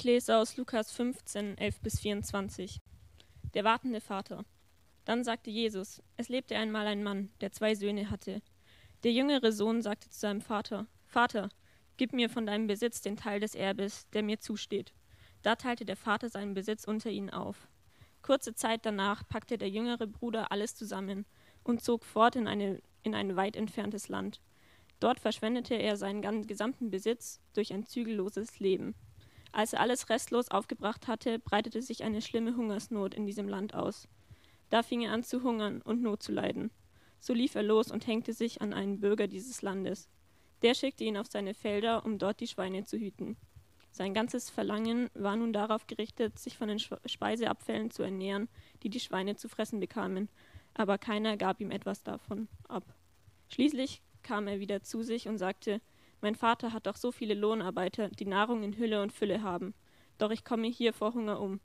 Ich lese aus Lukas 15, 11 bis 24. Der wartende Vater. Dann sagte Jesus, es lebte einmal ein Mann, der zwei Söhne hatte. Der jüngere Sohn sagte zu seinem Vater, Vater, gib mir von deinem Besitz den Teil des Erbes, der mir zusteht. Da teilte der Vater seinen Besitz unter ihnen auf. Kurze Zeit danach packte der jüngere Bruder alles zusammen und zog fort in, eine, in ein weit entferntes Land. Dort verschwendete er seinen gesamten Besitz durch ein zügelloses Leben. Als er alles restlos aufgebracht hatte, breitete sich eine schlimme Hungersnot in diesem Land aus. Da fing er an zu hungern und Not zu leiden. So lief er los und hängte sich an einen Bürger dieses Landes. Der schickte ihn auf seine Felder, um dort die Schweine zu hüten. Sein ganzes Verlangen war nun darauf gerichtet, sich von den Speiseabfällen zu ernähren, die die Schweine zu fressen bekamen, aber keiner gab ihm etwas davon ab. Schließlich kam er wieder zu sich und sagte, mein Vater hat doch so viele Lohnarbeiter, die Nahrung in Hülle und Fülle haben. Doch ich komme hier vor Hunger um.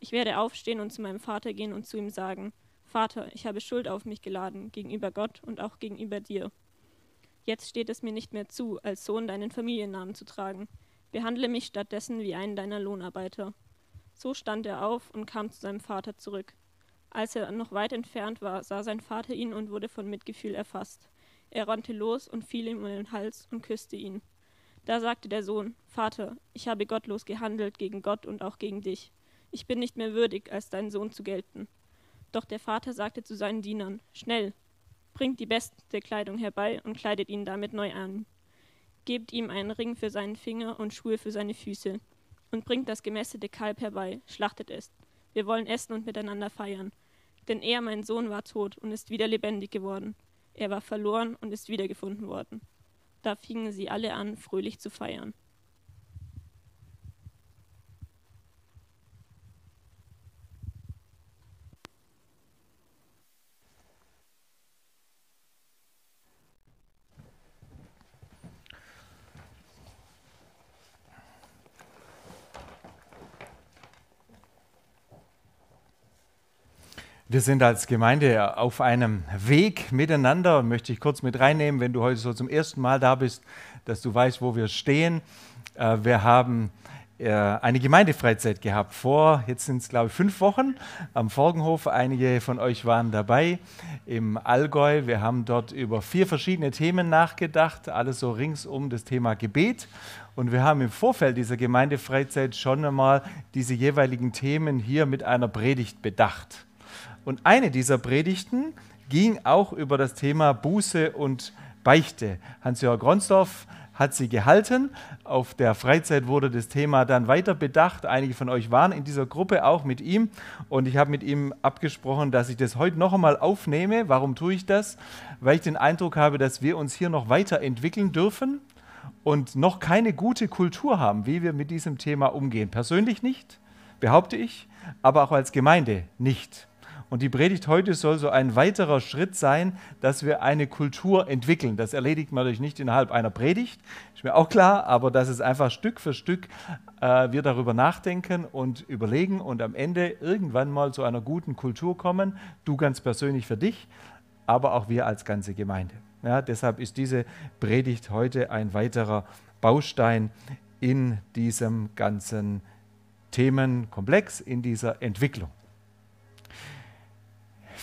Ich werde aufstehen und zu meinem Vater gehen und zu ihm sagen, Vater, ich habe Schuld auf mich geladen, gegenüber Gott und auch gegenüber dir. Jetzt steht es mir nicht mehr zu, als Sohn deinen Familiennamen zu tragen. Behandle mich stattdessen wie einen deiner Lohnarbeiter. So stand er auf und kam zu seinem Vater zurück. Als er noch weit entfernt war, sah sein Vater ihn und wurde von Mitgefühl erfasst. Er rannte los und fiel ihm um den Hals und küsste ihn. Da sagte der Sohn, Vater, ich habe gottlos gehandelt gegen Gott und auch gegen dich. Ich bin nicht mehr würdig, als dein Sohn zu gelten. Doch der Vater sagte zu seinen Dienern, Schnell, bringt die beste Kleidung herbei und kleidet ihn damit neu an. Gebt ihm einen Ring für seinen Finger und Schuhe für seine Füße. Und bringt das gemästete Kalb herbei, schlachtet es. Wir wollen essen und miteinander feiern. Denn er, mein Sohn, war tot und ist wieder lebendig geworden. Er war verloren und ist wiedergefunden worden. Da fingen sie alle an, fröhlich zu feiern. Wir sind als Gemeinde auf einem Weg miteinander, möchte ich kurz mit reinnehmen, wenn du heute so zum ersten Mal da bist, dass du weißt, wo wir stehen. Äh, wir haben äh, eine Gemeindefreizeit gehabt vor, jetzt sind es glaube ich fünf Wochen am Forgenhof. Einige von euch waren dabei im Allgäu. Wir haben dort über vier verschiedene Themen nachgedacht, alles so rings um das Thema Gebet. Und wir haben im Vorfeld dieser Gemeindefreizeit schon einmal diese jeweiligen Themen hier mit einer Predigt bedacht. Und eine dieser Predigten ging auch über das Thema Buße und Beichte. Hans-Jörg Gronsdorf hat sie gehalten. Auf der Freizeit wurde das Thema dann weiter bedacht. Einige von euch waren in dieser Gruppe auch mit ihm und ich habe mit ihm abgesprochen, dass ich das heute noch einmal aufnehme. Warum tue ich das? Weil ich den Eindruck habe, dass wir uns hier noch weiterentwickeln dürfen und noch keine gute Kultur haben, wie wir mit diesem Thema umgehen. Persönlich nicht, behaupte ich, aber auch als Gemeinde nicht. Und die Predigt heute soll so ein weiterer Schritt sein, dass wir eine Kultur entwickeln. Das erledigt man natürlich nicht innerhalb einer Predigt, ist mir auch klar, aber dass es einfach Stück für Stück äh, wir darüber nachdenken und überlegen und am Ende irgendwann mal zu einer guten Kultur kommen. Du ganz persönlich für dich, aber auch wir als ganze Gemeinde. Ja, deshalb ist diese Predigt heute ein weiterer Baustein in diesem ganzen Themenkomplex, in dieser Entwicklung.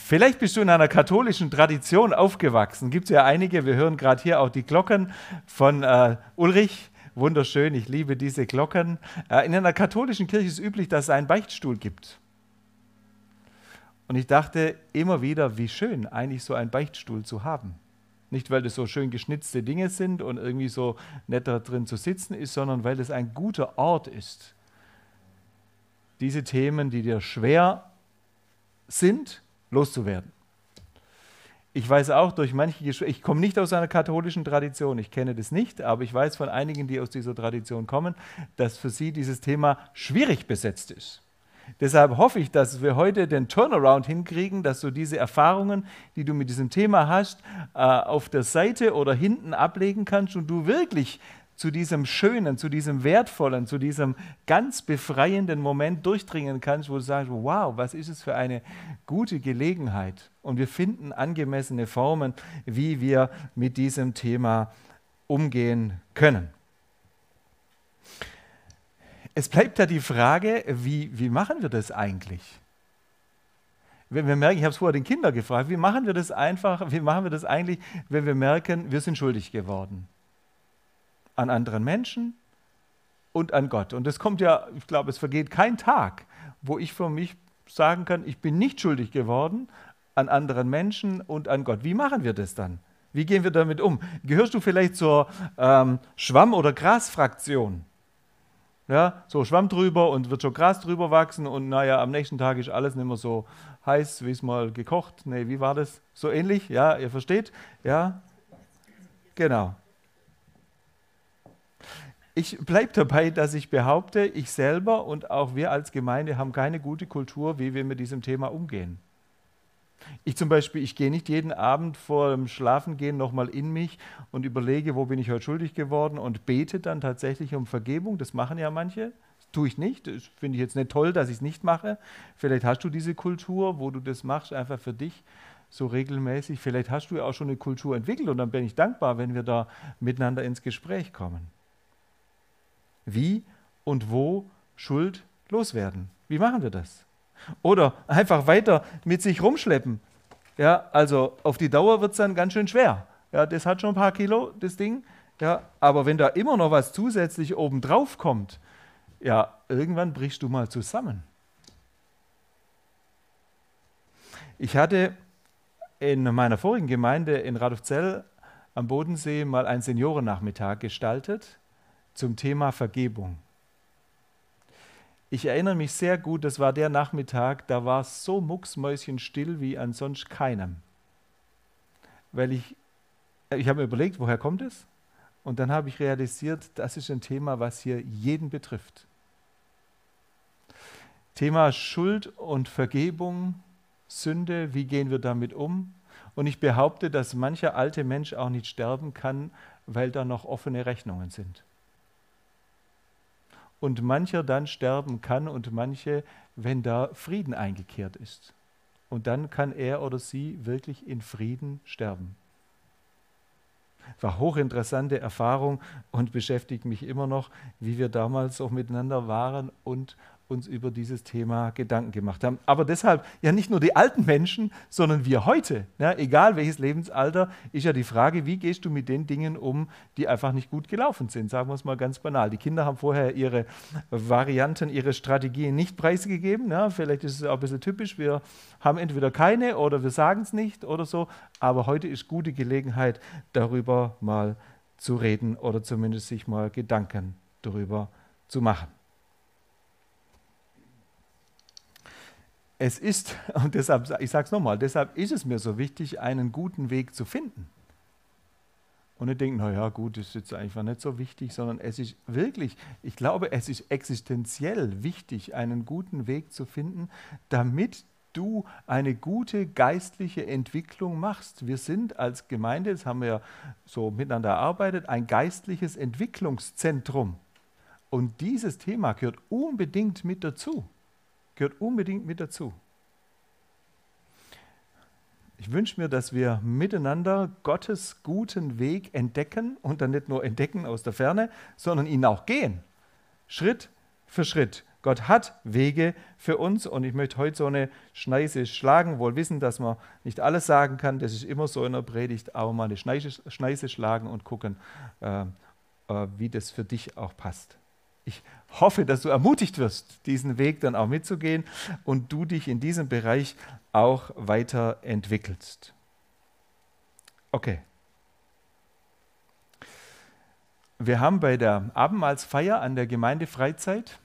Vielleicht bist du in einer katholischen Tradition aufgewachsen. Gibt es ja einige. Wir hören gerade hier auch die Glocken von äh, Ulrich. Wunderschön, ich liebe diese Glocken. Äh, in einer katholischen Kirche ist üblich, dass es einen Beichtstuhl gibt. Und ich dachte immer wieder, wie schön eigentlich so einen Beichtstuhl zu haben. Nicht, weil das so schön geschnitzte Dinge sind und irgendwie so netter drin zu sitzen ist, sondern weil es ein guter Ort ist. Diese Themen, die dir schwer sind, loszuwerden. Ich weiß auch durch manche, ich komme nicht aus einer katholischen Tradition, ich kenne das nicht, aber ich weiß von einigen, die aus dieser Tradition kommen, dass für sie dieses Thema schwierig besetzt ist. Deshalb hoffe ich, dass wir heute den Turnaround hinkriegen, dass du diese Erfahrungen, die du mit diesem Thema hast, äh, auf der Seite oder hinten ablegen kannst und du wirklich zu diesem schönen, zu diesem wertvollen, zu diesem ganz befreienden Moment durchdringen kannst, wo du sagst, wow, was ist es für eine gute Gelegenheit. Und wir finden angemessene Formen, wie wir mit diesem Thema umgehen können. es bleibt ja die Frage, wie, wie machen wir das eigentlich? Wenn wir merken, ich habe es vorher den Kindern gefragt, wie machen wir das einfach, wie machen wir das eigentlich, wenn wir merken, wir sind schuldig geworden? An anderen Menschen und an Gott. Und es kommt ja, ich glaube, es vergeht kein Tag, wo ich für mich sagen kann, ich bin nicht schuldig geworden an anderen Menschen und an Gott. Wie machen wir das dann? Wie gehen wir damit um? Gehörst du vielleicht zur ähm, Schwamm- oder Grasfraktion? Ja, so Schwamm drüber und wird schon Gras drüber wachsen und naja, am nächsten Tag ist alles nicht mehr so heiß, wie es mal gekocht. Nee, wie war das? So ähnlich? Ja, ihr versteht? Ja, genau. Ich bleibe dabei, dass ich behaupte, ich selber und auch wir als Gemeinde haben keine gute Kultur, wie wir mit diesem Thema umgehen. Ich zum Beispiel, ich gehe nicht jeden Abend vor dem Schlafengehen nochmal in mich und überlege, wo bin ich heute schuldig geworden und bete dann tatsächlich um Vergebung. Das machen ja manche. Das tue ich nicht. Das finde ich jetzt nicht toll, dass ich es nicht mache. Vielleicht hast du diese Kultur, wo du das machst, einfach für dich so regelmäßig. Vielleicht hast du ja auch schon eine Kultur entwickelt und dann bin ich dankbar, wenn wir da miteinander ins Gespräch kommen. Wie und wo Schuld loswerden? Wie machen wir das? Oder einfach weiter mit sich rumschleppen. Ja, also auf die Dauer wird es dann ganz schön schwer. Ja, das hat schon ein paar Kilo, das Ding. Ja, aber wenn da immer noch was zusätzlich oben drauf kommt, ja, irgendwann brichst du mal zusammen. Ich hatte in meiner vorigen Gemeinde in Radolfzell am Bodensee mal einen Seniorennachmittag gestaltet zum Thema Vergebung. Ich erinnere mich sehr gut, das war der Nachmittag, da war es so mucksmäuschenstill wie an sonst keinem. Weil ich, ich habe mir überlegt, woher kommt es? Und dann habe ich realisiert, das ist ein Thema, was hier jeden betrifft. Thema Schuld und Vergebung, Sünde, wie gehen wir damit um? Und ich behaupte, dass mancher alte Mensch auch nicht sterben kann, weil da noch offene Rechnungen sind und mancher dann sterben kann und manche, wenn da Frieden eingekehrt ist. Und dann kann er oder sie wirklich in Frieden sterben. War hochinteressante Erfahrung und beschäftigt mich immer noch, wie wir damals auch miteinander waren und uns über dieses Thema Gedanken gemacht haben. Aber deshalb ja nicht nur die alten Menschen, sondern wir heute, ja, egal welches Lebensalter, ist ja die Frage, wie gehst du mit den Dingen um, die einfach nicht gut gelaufen sind. Sagen wir es mal ganz banal. Die Kinder haben vorher ihre Varianten, ihre Strategien nicht preisgegeben. Ja, vielleicht ist es auch ein bisschen typisch. Wir haben entweder keine oder wir sagen es nicht oder so. Aber heute ist gute Gelegenheit, darüber mal zu reden oder zumindest sich mal Gedanken darüber zu machen. Es ist, und deshalb, ich sage es nochmal, deshalb ist es mir so wichtig, einen guten Weg zu finden. Und ich denke, naja, gut, das ist jetzt einfach nicht so wichtig, sondern es ist wirklich, ich glaube, es ist existenziell wichtig, einen guten Weg zu finden, damit du eine gute geistliche Entwicklung machst. Wir sind als Gemeinde, das haben wir ja so miteinander erarbeitet, ein geistliches Entwicklungszentrum. Und dieses Thema gehört unbedingt mit dazu gehört unbedingt mit dazu. Ich wünsche mir, dass wir miteinander Gottes guten Weg entdecken und dann nicht nur entdecken aus der Ferne, sondern ihn auch gehen. Schritt für Schritt. Gott hat Wege für uns und ich möchte heute so eine Schneise schlagen, wohl wissen, dass man nicht alles sagen kann, das ist immer so in der Predigt, aber mal eine Schneise, Schneise schlagen und gucken, äh, äh, wie das für dich auch passt. Ich hoffe, dass du ermutigt wirst, diesen Weg dann auch mitzugehen und du dich in diesem Bereich auch weiterentwickelst. Okay. Wir haben bei der Abendmahlsfeier an der Gemeindefreizeit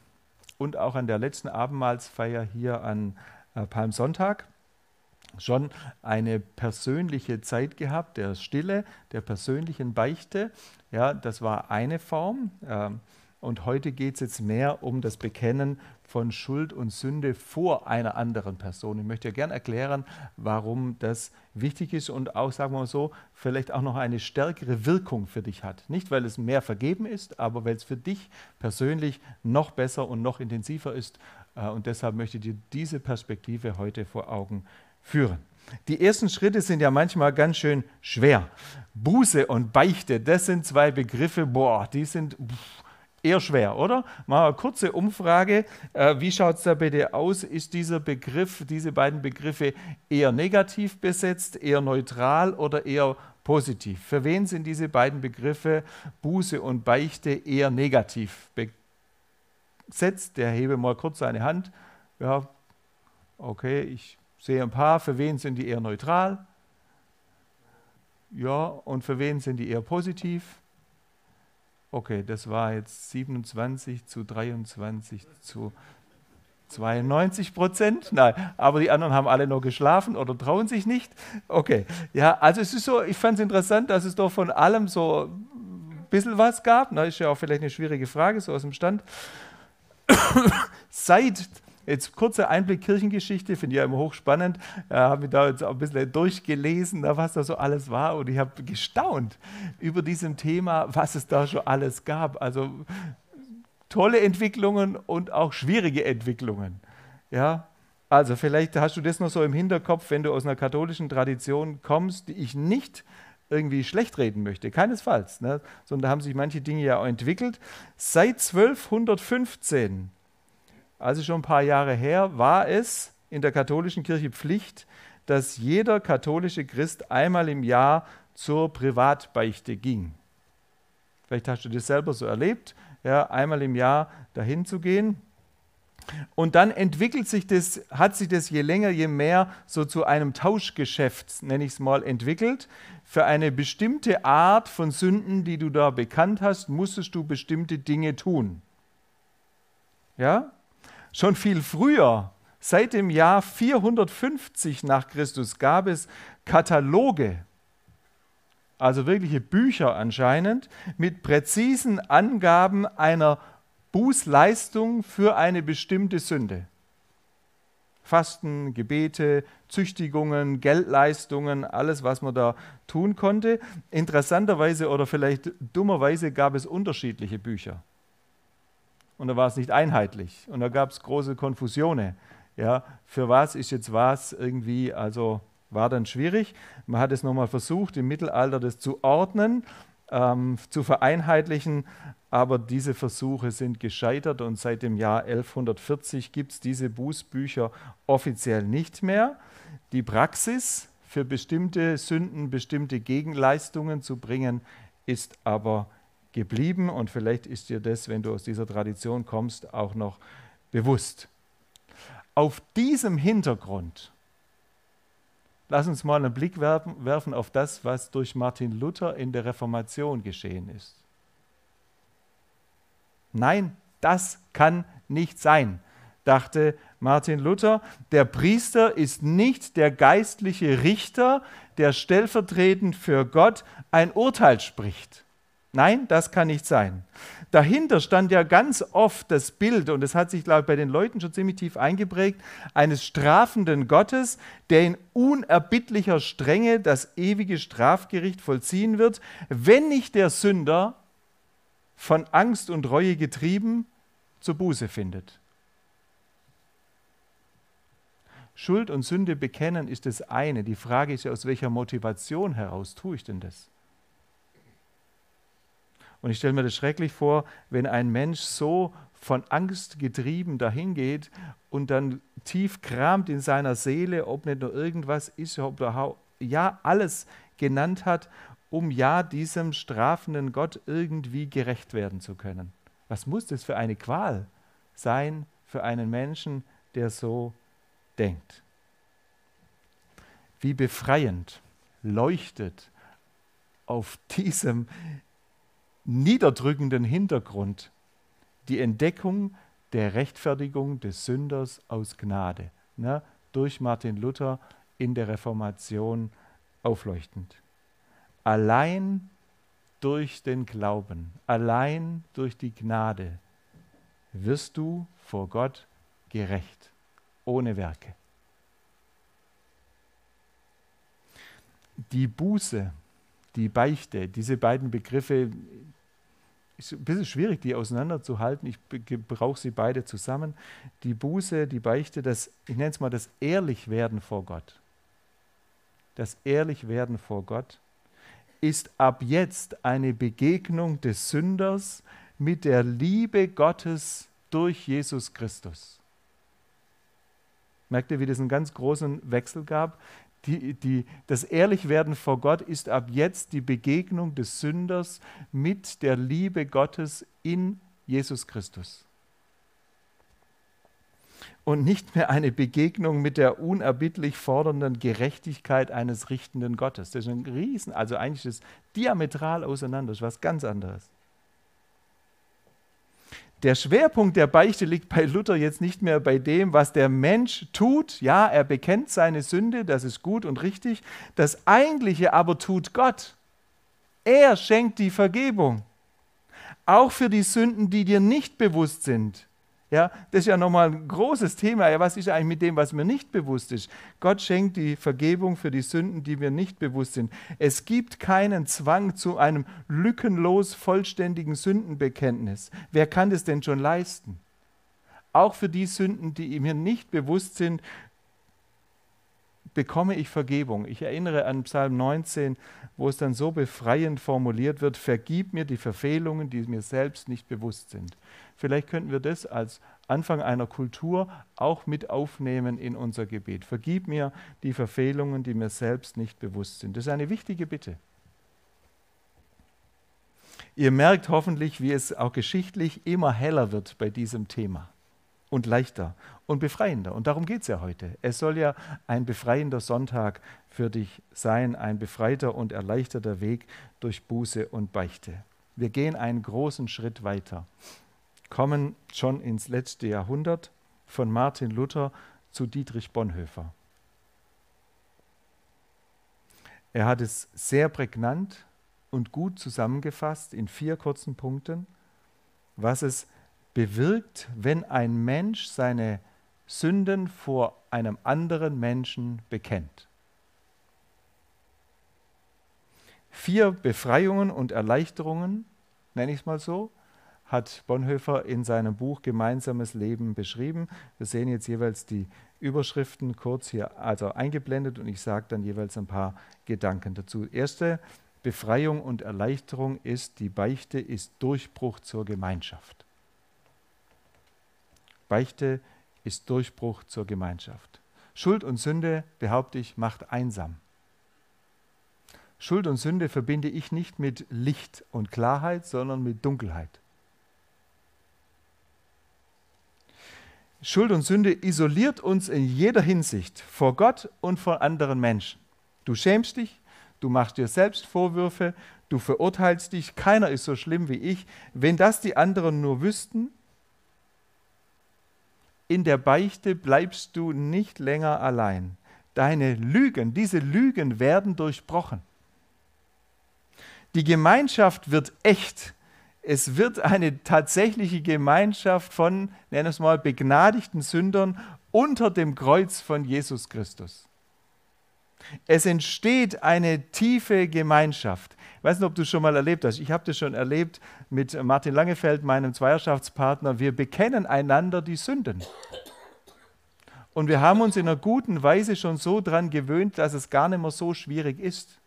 und auch an der letzten Abendmahlsfeier hier an äh, Palmsonntag schon eine persönliche Zeit gehabt, der Stille, der persönlichen Beichte. Ja, das war eine Form. Ähm, und heute geht es jetzt mehr um das Bekennen von Schuld und Sünde vor einer anderen Person. Ich möchte ja gerne erklären, warum das wichtig ist und auch, sagen wir mal so, vielleicht auch noch eine stärkere Wirkung für dich hat. Nicht, weil es mehr vergeben ist, aber weil es für dich persönlich noch besser und noch intensiver ist. Äh, und deshalb möchte ich dir diese Perspektive heute vor Augen führen. Die ersten Schritte sind ja manchmal ganz schön schwer. Buße und Beichte, das sind zwei Begriffe, boah, die sind. Pff, Eher schwer, oder? Mal eine kurze Umfrage. Äh, wie schaut es da bitte aus? Ist dieser Begriff, diese beiden Begriffe eher negativ besetzt, eher neutral oder eher positiv? Für wen sind diese beiden Begriffe Buße und Beichte eher negativ besetzt? Der hebe mal kurz seine Hand. Ja, okay, ich sehe ein paar. Für wen sind die eher neutral? Ja, und für wen sind die eher positiv? Okay, das war jetzt 27 zu 23 zu 92 Prozent. Nein, aber die anderen haben alle noch geschlafen oder trauen sich nicht. Okay, ja, also es ist so, ich fand es interessant, dass es doch von allem so ein bisschen was gab. Na, ist ja auch vielleicht eine schwierige Frage, so aus dem Stand. Seit Jetzt kurzer Einblick Kirchengeschichte, finde ich ja immer hochspannend. Äh, habe mich da jetzt auch ein bisschen durchgelesen, was da so alles war. Und ich habe gestaunt über diesem Thema, was es da schon alles gab. Also tolle Entwicklungen und auch schwierige Entwicklungen. Ja, also vielleicht hast du das noch so im Hinterkopf, wenn du aus einer katholischen Tradition kommst, die ich nicht irgendwie schlecht reden möchte, keinesfalls, ne? sondern da haben sich manche Dinge ja auch entwickelt. Seit 1215 also schon ein paar Jahre her, war es in der katholischen Kirche Pflicht, dass jeder katholische Christ einmal im Jahr zur Privatbeichte ging. Vielleicht hast du das selber so erlebt, ja, einmal im Jahr dahin zu gehen. Und dann entwickelt sich das, hat sich das je länger, je mehr so zu einem Tauschgeschäft, nenne ich es mal, entwickelt. Für eine bestimmte Art von Sünden, die du da bekannt hast, musstest du bestimmte Dinge tun. Ja? Schon viel früher, seit dem Jahr 450 nach Christus, gab es Kataloge, also wirkliche Bücher anscheinend, mit präzisen Angaben einer Bußleistung für eine bestimmte Sünde. Fasten, Gebete, Züchtigungen, Geldleistungen, alles, was man da tun konnte. Interessanterweise oder vielleicht dummerweise gab es unterschiedliche Bücher und da war es nicht einheitlich und da gab es große Konfusionen. Ja, für was ist jetzt was irgendwie, also war dann schwierig. Man hat es nochmal versucht, im Mittelalter das zu ordnen, ähm, zu vereinheitlichen, aber diese Versuche sind gescheitert und seit dem Jahr 1140 gibt es diese Bußbücher offiziell nicht mehr. Die Praxis für bestimmte Sünden, bestimmte Gegenleistungen zu bringen, ist aber geblieben und vielleicht ist dir das, wenn du aus dieser Tradition kommst, auch noch bewusst. Auf diesem Hintergrund, lass uns mal einen Blick werfen auf das, was durch Martin Luther in der Reformation geschehen ist. Nein, das kann nicht sein, dachte Martin Luther. Der Priester ist nicht der geistliche Richter, der stellvertretend für Gott ein Urteil spricht. Nein, das kann nicht sein. Dahinter stand ja ganz oft das Bild, und es hat sich, glaube ich, bei den Leuten schon ziemlich tief eingeprägt, eines strafenden Gottes, der in unerbittlicher Strenge das ewige Strafgericht vollziehen wird, wenn nicht der Sünder von Angst und Reue getrieben zur Buße findet. Schuld und Sünde bekennen ist das eine. Die Frage ist ja, aus welcher Motivation heraus tue ich denn das? Und ich stelle mir das schrecklich vor, wenn ein Mensch so von Angst getrieben dahin geht und dann tief kramt in seiner Seele, ob nicht nur irgendwas ist, ob er ja alles genannt hat, um ja diesem strafenden Gott irgendwie gerecht werden zu können. Was muss das für eine Qual sein für einen Menschen, der so denkt? Wie befreiend leuchtet auf diesem niederdrückenden Hintergrund die Entdeckung der Rechtfertigung des Sünders aus Gnade, ne, durch Martin Luther in der Reformation aufleuchtend. Allein durch den Glauben, allein durch die Gnade wirst du vor Gott gerecht, ohne Werke. Die Buße, die Beichte, diese beiden Begriffe, ist ein bisschen schwierig, die auseinanderzuhalten. Ich brauche sie beide zusammen. Die Buße, die Beichte, das, ich nenne es mal das Ehrlichwerden vor Gott. Das Ehrlichwerden vor Gott ist ab jetzt eine Begegnung des Sünders mit der Liebe Gottes durch Jesus Christus. Merkt ihr, wie das einen ganz großen Wechsel gab? Die, die, das Ehrlichwerden vor Gott ist ab jetzt die Begegnung des Sünders mit der Liebe Gottes in Jesus Christus. Und nicht mehr eine Begegnung mit der unerbittlich fordernden Gerechtigkeit eines richtenden Gottes. Das ist ein Riesen, also eigentlich ist es diametral auseinander, das ist was ganz anderes. Der Schwerpunkt der Beichte liegt bei Luther jetzt nicht mehr bei dem, was der Mensch tut. Ja, er bekennt seine Sünde, das ist gut und richtig. Das Eigentliche aber tut Gott. Er schenkt die Vergebung. Auch für die Sünden, die dir nicht bewusst sind. Ja, das ist ja nochmal ein großes Thema. Ja, was ist eigentlich mit dem, was mir nicht bewusst ist? Gott schenkt die Vergebung für die Sünden, die mir nicht bewusst sind. Es gibt keinen Zwang zu einem lückenlos vollständigen Sündenbekenntnis. Wer kann das denn schon leisten? Auch für die Sünden, die mir nicht bewusst sind, bekomme ich Vergebung. Ich erinnere an Psalm 19, wo es dann so befreiend formuliert wird, vergib mir die Verfehlungen, die mir selbst nicht bewusst sind. Vielleicht könnten wir das als Anfang einer Kultur auch mit aufnehmen in unser Gebet. Vergib mir die Verfehlungen, die mir selbst nicht bewusst sind. Das ist eine wichtige Bitte. Ihr merkt hoffentlich, wie es auch geschichtlich immer heller wird bei diesem Thema und leichter und befreiender. Und darum geht es ja heute. Es soll ja ein befreiender Sonntag für dich sein, ein befreiter und erleichterter Weg durch Buße und Beichte. Wir gehen einen großen Schritt weiter kommen schon ins letzte Jahrhundert von Martin Luther zu Dietrich Bonhoeffer. Er hat es sehr prägnant und gut zusammengefasst in vier kurzen Punkten, was es bewirkt, wenn ein Mensch seine Sünden vor einem anderen Menschen bekennt. Vier Befreiungen und Erleichterungen, nenne ich es mal so, hat Bonhoeffer in seinem Buch Gemeinsames Leben beschrieben. Wir sehen jetzt jeweils die Überschriften kurz hier also eingeblendet und ich sage dann jeweils ein paar Gedanken dazu. Erste Befreiung und Erleichterung ist, die Beichte ist Durchbruch zur Gemeinschaft. Beichte ist Durchbruch zur Gemeinschaft. Schuld und Sünde, behaupte ich, macht einsam. Schuld und Sünde verbinde ich nicht mit Licht und Klarheit, sondern mit Dunkelheit. Schuld und Sünde isoliert uns in jeder Hinsicht vor Gott und vor anderen Menschen. Du schämst dich, du machst dir selbst Vorwürfe, du verurteilst dich, keiner ist so schlimm wie ich. Wenn das die anderen nur wüssten, in der Beichte bleibst du nicht länger allein. Deine Lügen, diese Lügen werden durchbrochen. Die Gemeinschaft wird echt, es wird eine tatsächliche Gemeinschaft von, nennen es mal, begnadigten Sündern unter dem Kreuz von Jesus Christus. Es entsteht eine tiefe Gemeinschaft. Weiß nicht, ob du es schon mal erlebt hast. Ich habe das schon erlebt mit Martin Langefeld, meinem Zweierschaftspartner. Wir bekennen einander die Sünden. Und wir haben uns in einer guten Weise schon so daran gewöhnt, dass es gar nicht mehr so schwierig ist.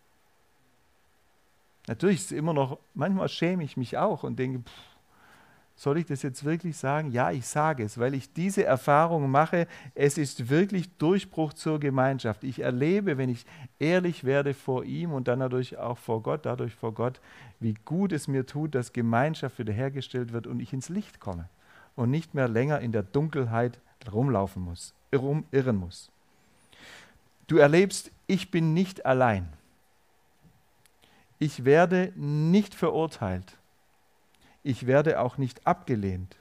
Natürlich ist es immer noch, manchmal schäme ich mich auch und denke, pff, soll ich das jetzt wirklich sagen? Ja, ich sage es, weil ich diese Erfahrung mache. Es ist wirklich Durchbruch zur Gemeinschaft. Ich erlebe, wenn ich ehrlich werde vor ihm und dann dadurch auch vor Gott, dadurch vor Gott, wie gut es mir tut, dass Gemeinschaft wiederhergestellt wird und ich ins Licht komme und nicht mehr länger in der Dunkelheit rumlaufen muss, rumirren muss. Du erlebst, ich bin nicht allein ich werde nicht verurteilt. Ich werde auch nicht abgelehnt.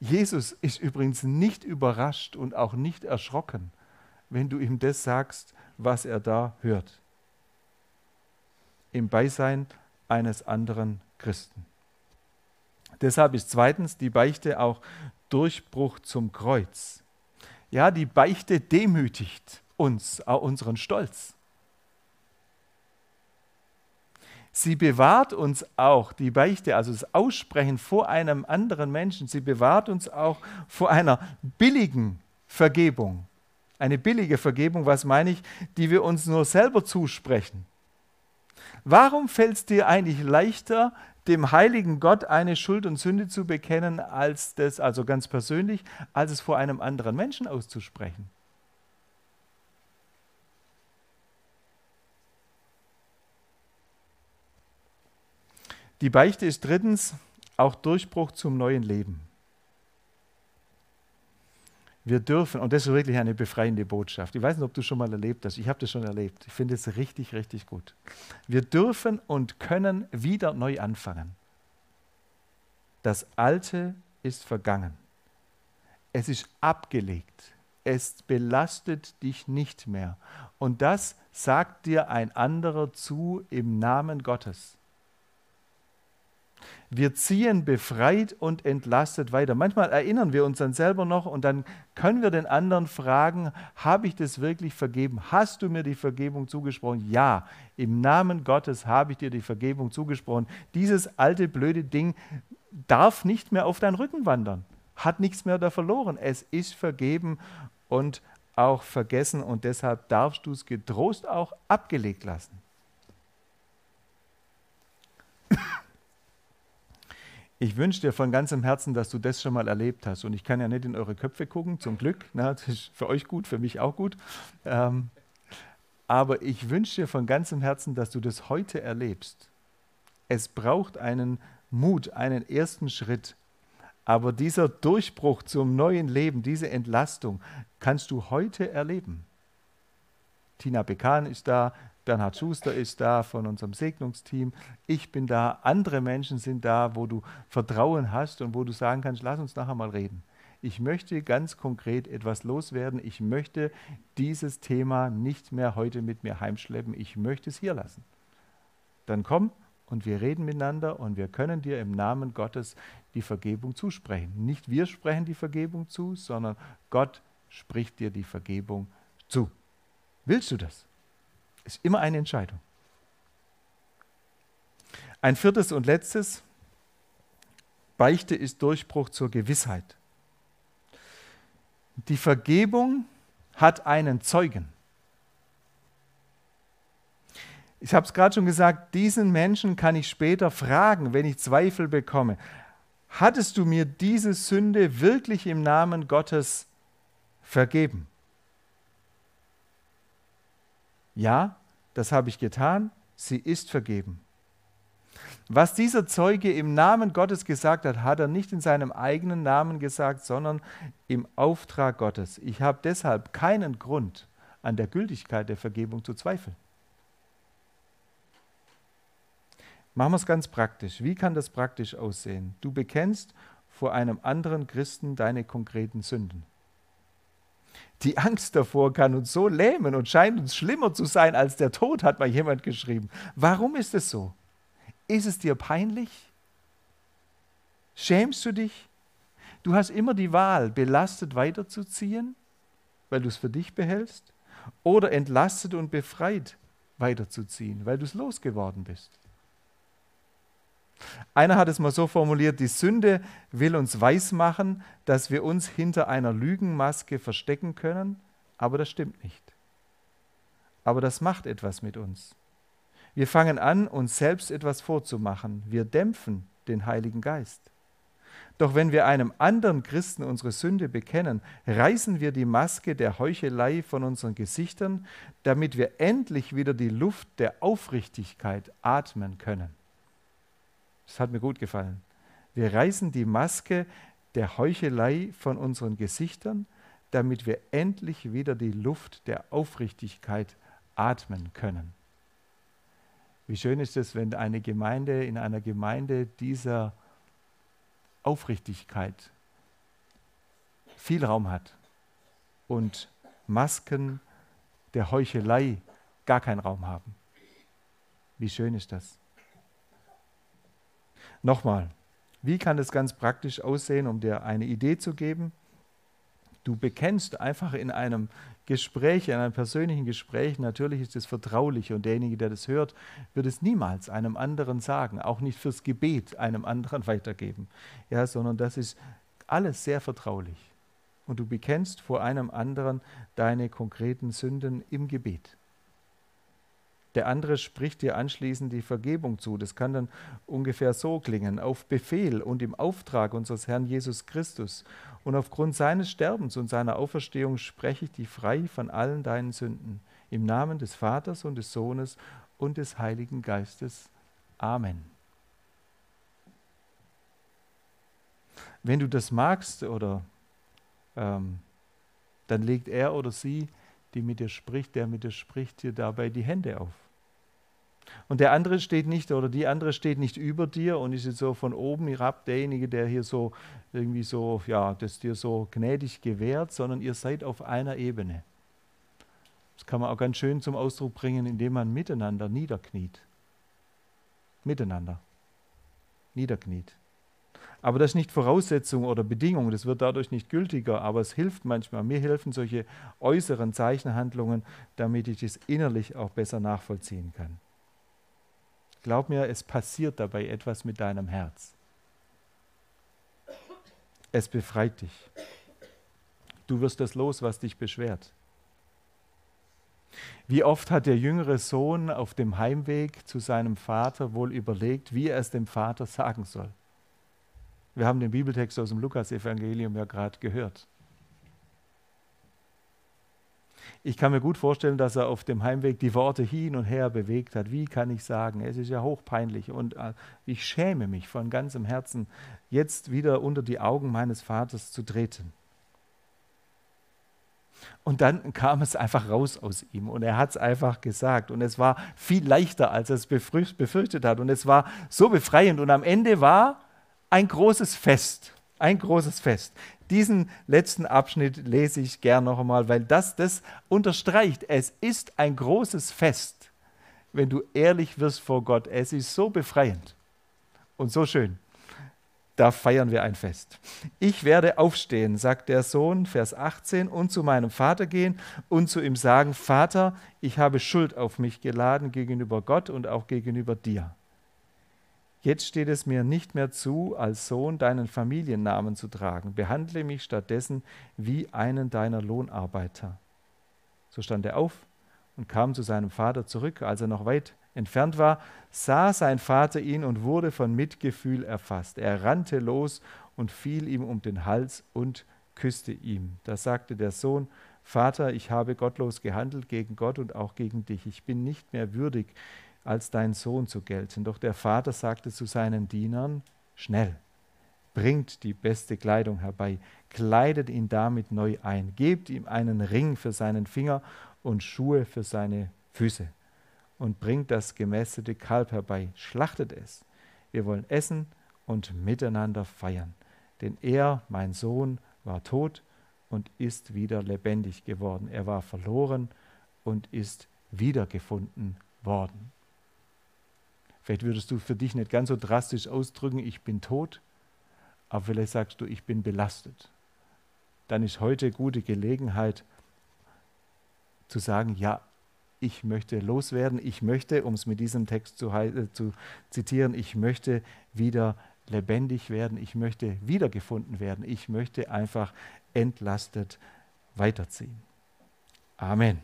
Jesus ist übrigens nicht überrascht und auch nicht erschrocken, wenn du ihm das sagst, was er da hört. Im Beisein eines anderen Christen. Deshalb ist zweitens die Beichte auch Durchbruch zum Kreuz. Ja, die Beichte demütigt uns, auch unseren Stolz. Sie bewahrt uns auch, die Beichte, also das Aussprechen vor einem anderen Menschen, sie bewahrt uns auch vor einer billigen Vergebung. Eine billige Vergebung, was meine ich, die wir uns nur selber zusprechen. Warum fällt es dir eigentlich leichter, dem heiligen Gott eine Schuld und Sünde zu bekennen, als das, also ganz persönlich, als es vor einem anderen Menschen auszusprechen. Die Beichte ist drittens auch Durchbruch zum neuen Leben. Wir dürfen, und das ist wirklich eine befreiende Botschaft. Ich weiß nicht, ob du schon mal erlebt hast. Ich habe das schon erlebt. Ich finde es richtig, richtig gut. Wir dürfen und können wieder neu anfangen. Das Alte ist vergangen. Es ist abgelegt. Es belastet dich nicht mehr. Und das sagt dir ein anderer zu im Namen Gottes. Wir ziehen befreit und entlastet weiter. Manchmal erinnern wir uns dann selber noch und dann können wir den anderen fragen, habe ich das wirklich vergeben? Hast du mir die Vergebung zugesprochen? Ja, im Namen Gottes habe ich dir die Vergebung zugesprochen. Dieses alte blöde Ding darf nicht mehr auf deinen Rücken wandern, hat nichts mehr da verloren. Es ist vergeben und auch vergessen und deshalb darfst du es getrost auch abgelegt lassen. Ich wünsche dir von ganzem Herzen, dass du das schon mal erlebt hast. Und ich kann ja nicht in eure Köpfe gucken, zum Glück. Na, das ist für euch gut, für mich auch gut. Ähm, aber ich wünsche dir von ganzem Herzen, dass du das heute erlebst. Es braucht einen Mut, einen ersten Schritt. Aber dieser Durchbruch zum neuen Leben, diese Entlastung, kannst du heute erleben. Tina Bekan ist da, Bernhard Schuster ist da von unserem Segnungsteam. Ich bin da. Andere Menschen sind da, wo du Vertrauen hast und wo du sagen kannst, lass uns nachher mal reden. Ich möchte ganz konkret etwas loswerden. Ich möchte dieses Thema nicht mehr heute mit mir heimschleppen. Ich möchte es hier lassen. Dann komm und wir reden miteinander und wir können dir im Namen Gottes die Vergebung zusprechen. Nicht wir sprechen die Vergebung zu, sondern Gott spricht dir die Vergebung zu. Willst du das? Ist immer eine Entscheidung. Ein viertes und letztes, Beichte ist Durchbruch zur Gewissheit. Die Vergebung hat einen Zeugen. Ich habe es gerade schon gesagt, diesen Menschen kann ich später fragen, wenn ich Zweifel bekomme. Hattest du mir diese Sünde wirklich im Namen Gottes vergeben? Ja, das habe ich getan, sie ist vergeben. Was dieser Zeuge im Namen Gottes gesagt hat, hat er nicht in seinem eigenen Namen gesagt, sondern im Auftrag Gottes. Ich habe deshalb keinen Grund, an der Gültigkeit der Vergebung zu zweifeln. Machen wir es ganz praktisch. Wie kann das praktisch aussehen? Du bekennst vor einem anderen Christen deine konkreten Sünden. Die Angst davor kann uns so lähmen und scheint uns schlimmer zu sein als der Tod, hat mal jemand geschrieben. Warum ist es so? Ist es dir peinlich? Schämst du dich? Du hast immer die Wahl, belastet weiterzuziehen, weil du es für dich behältst, oder entlastet und befreit weiterzuziehen, weil du es losgeworden bist. Einer hat es mal so formuliert, die Sünde will uns weismachen, dass wir uns hinter einer Lügenmaske verstecken können, aber das stimmt nicht. Aber das macht etwas mit uns. Wir fangen an, uns selbst etwas vorzumachen. Wir dämpfen den Heiligen Geist. Doch wenn wir einem anderen Christen unsere Sünde bekennen, reißen wir die Maske der Heuchelei von unseren Gesichtern, damit wir endlich wieder die Luft der Aufrichtigkeit atmen können. Das hat mir gut gefallen. Wir reißen die Maske der Heuchelei von unseren Gesichtern, damit wir endlich wieder die Luft der Aufrichtigkeit atmen können. Wie schön ist es, wenn eine Gemeinde in einer Gemeinde dieser Aufrichtigkeit viel Raum hat und Masken der Heuchelei gar keinen Raum haben. Wie schön ist das? Nochmal, wie kann das ganz praktisch aussehen, um dir eine Idee zu geben? Du bekennst einfach in einem Gespräch, in einem persönlichen Gespräch, natürlich ist es vertraulich und derjenige, der das hört, wird es niemals einem anderen sagen, auch nicht fürs Gebet einem anderen weitergeben, ja, sondern das ist alles sehr vertraulich. Und du bekennst vor einem anderen deine konkreten Sünden im Gebet. Der andere spricht dir anschließend die Vergebung zu. Das kann dann ungefähr so klingen. Auf Befehl und im Auftrag unseres Herrn Jesus Christus und aufgrund seines Sterbens und seiner Auferstehung spreche ich dich frei von allen deinen Sünden. Im Namen des Vaters und des Sohnes und des Heiligen Geistes. Amen. Wenn du das magst oder ähm, dann legt er oder sie, die mit dir spricht, der mit dir spricht, dir dabei die Hände auf. Und der andere steht nicht, oder die andere steht nicht über dir und ist jetzt so von oben herab derjenige, der hier so irgendwie so, ja, das dir so gnädig gewährt, sondern ihr seid auf einer Ebene. Das kann man auch ganz schön zum Ausdruck bringen, indem man miteinander niederkniet. Miteinander. Niederkniet. Aber das ist nicht Voraussetzung oder Bedingung, das wird dadurch nicht gültiger, aber es hilft manchmal. Mir helfen solche äußeren Zeichenhandlungen, damit ich es innerlich auch besser nachvollziehen kann. Glaub mir, es passiert dabei etwas mit deinem Herz. Es befreit dich. Du wirst das los, was dich beschwert. Wie oft hat der jüngere Sohn auf dem Heimweg zu seinem Vater wohl überlegt, wie er es dem Vater sagen soll? Wir haben den Bibeltext aus dem Lukas-Evangelium ja gerade gehört. Ich kann mir gut vorstellen, dass er auf dem Heimweg die Worte hin und her bewegt hat. Wie kann ich sagen? Es ist ja hochpeinlich und äh, ich schäme mich von ganzem Herzen, jetzt wieder unter die Augen meines Vaters zu treten. Und dann kam es einfach raus aus ihm und er hat es einfach gesagt. Und es war viel leichter, als er es befürchtet hat. Und es war so befreiend. Und am Ende war ein großes Fest. Ein großes Fest. Diesen letzten Abschnitt lese ich gern noch einmal, weil das das unterstreicht. Es ist ein großes Fest, wenn du ehrlich wirst vor Gott. Es ist so befreiend und so schön. Da feiern wir ein Fest. Ich werde aufstehen, sagt der Sohn, Vers 18, und zu meinem Vater gehen und zu ihm sagen, Vater, ich habe Schuld auf mich geladen gegenüber Gott und auch gegenüber dir. Jetzt steht es mir nicht mehr zu, als Sohn deinen Familiennamen zu tragen. Behandle mich stattdessen wie einen deiner Lohnarbeiter. So stand er auf und kam zu seinem Vater zurück. Als er noch weit entfernt war, sah sein Vater ihn und wurde von Mitgefühl erfasst. Er rannte los und fiel ihm um den Hals und küsste ihm. Da sagte der Sohn, Vater, ich habe gottlos gehandelt gegen Gott und auch gegen dich. Ich bin nicht mehr würdig, als dein Sohn zu gelten. Doch der Vater sagte zu seinen Dienern, schnell, bringt die beste Kleidung herbei, kleidet ihn damit neu ein, gebt ihm einen Ring für seinen Finger und Schuhe für seine Füße und bringt das gemästete Kalb herbei, schlachtet es. Wir wollen essen und miteinander feiern. Denn er, mein Sohn, war tot und ist wieder lebendig geworden. Er war verloren und ist wiedergefunden worden. Vielleicht würdest du für dich nicht ganz so drastisch ausdrücken, ich bin tot, aber vielleicht sagst du, ich bin belastet. Dann ist heute gute Gelegenheit zu sagen, ja, ich möchte loswerden, ich möchte, um es mit diesem Text zu, äh, zu zitieren, ich möchte wieder lebendig werden, ich möchte wiedergefunden werden, ich möchte einfach entlastet weiterziehen. Amen.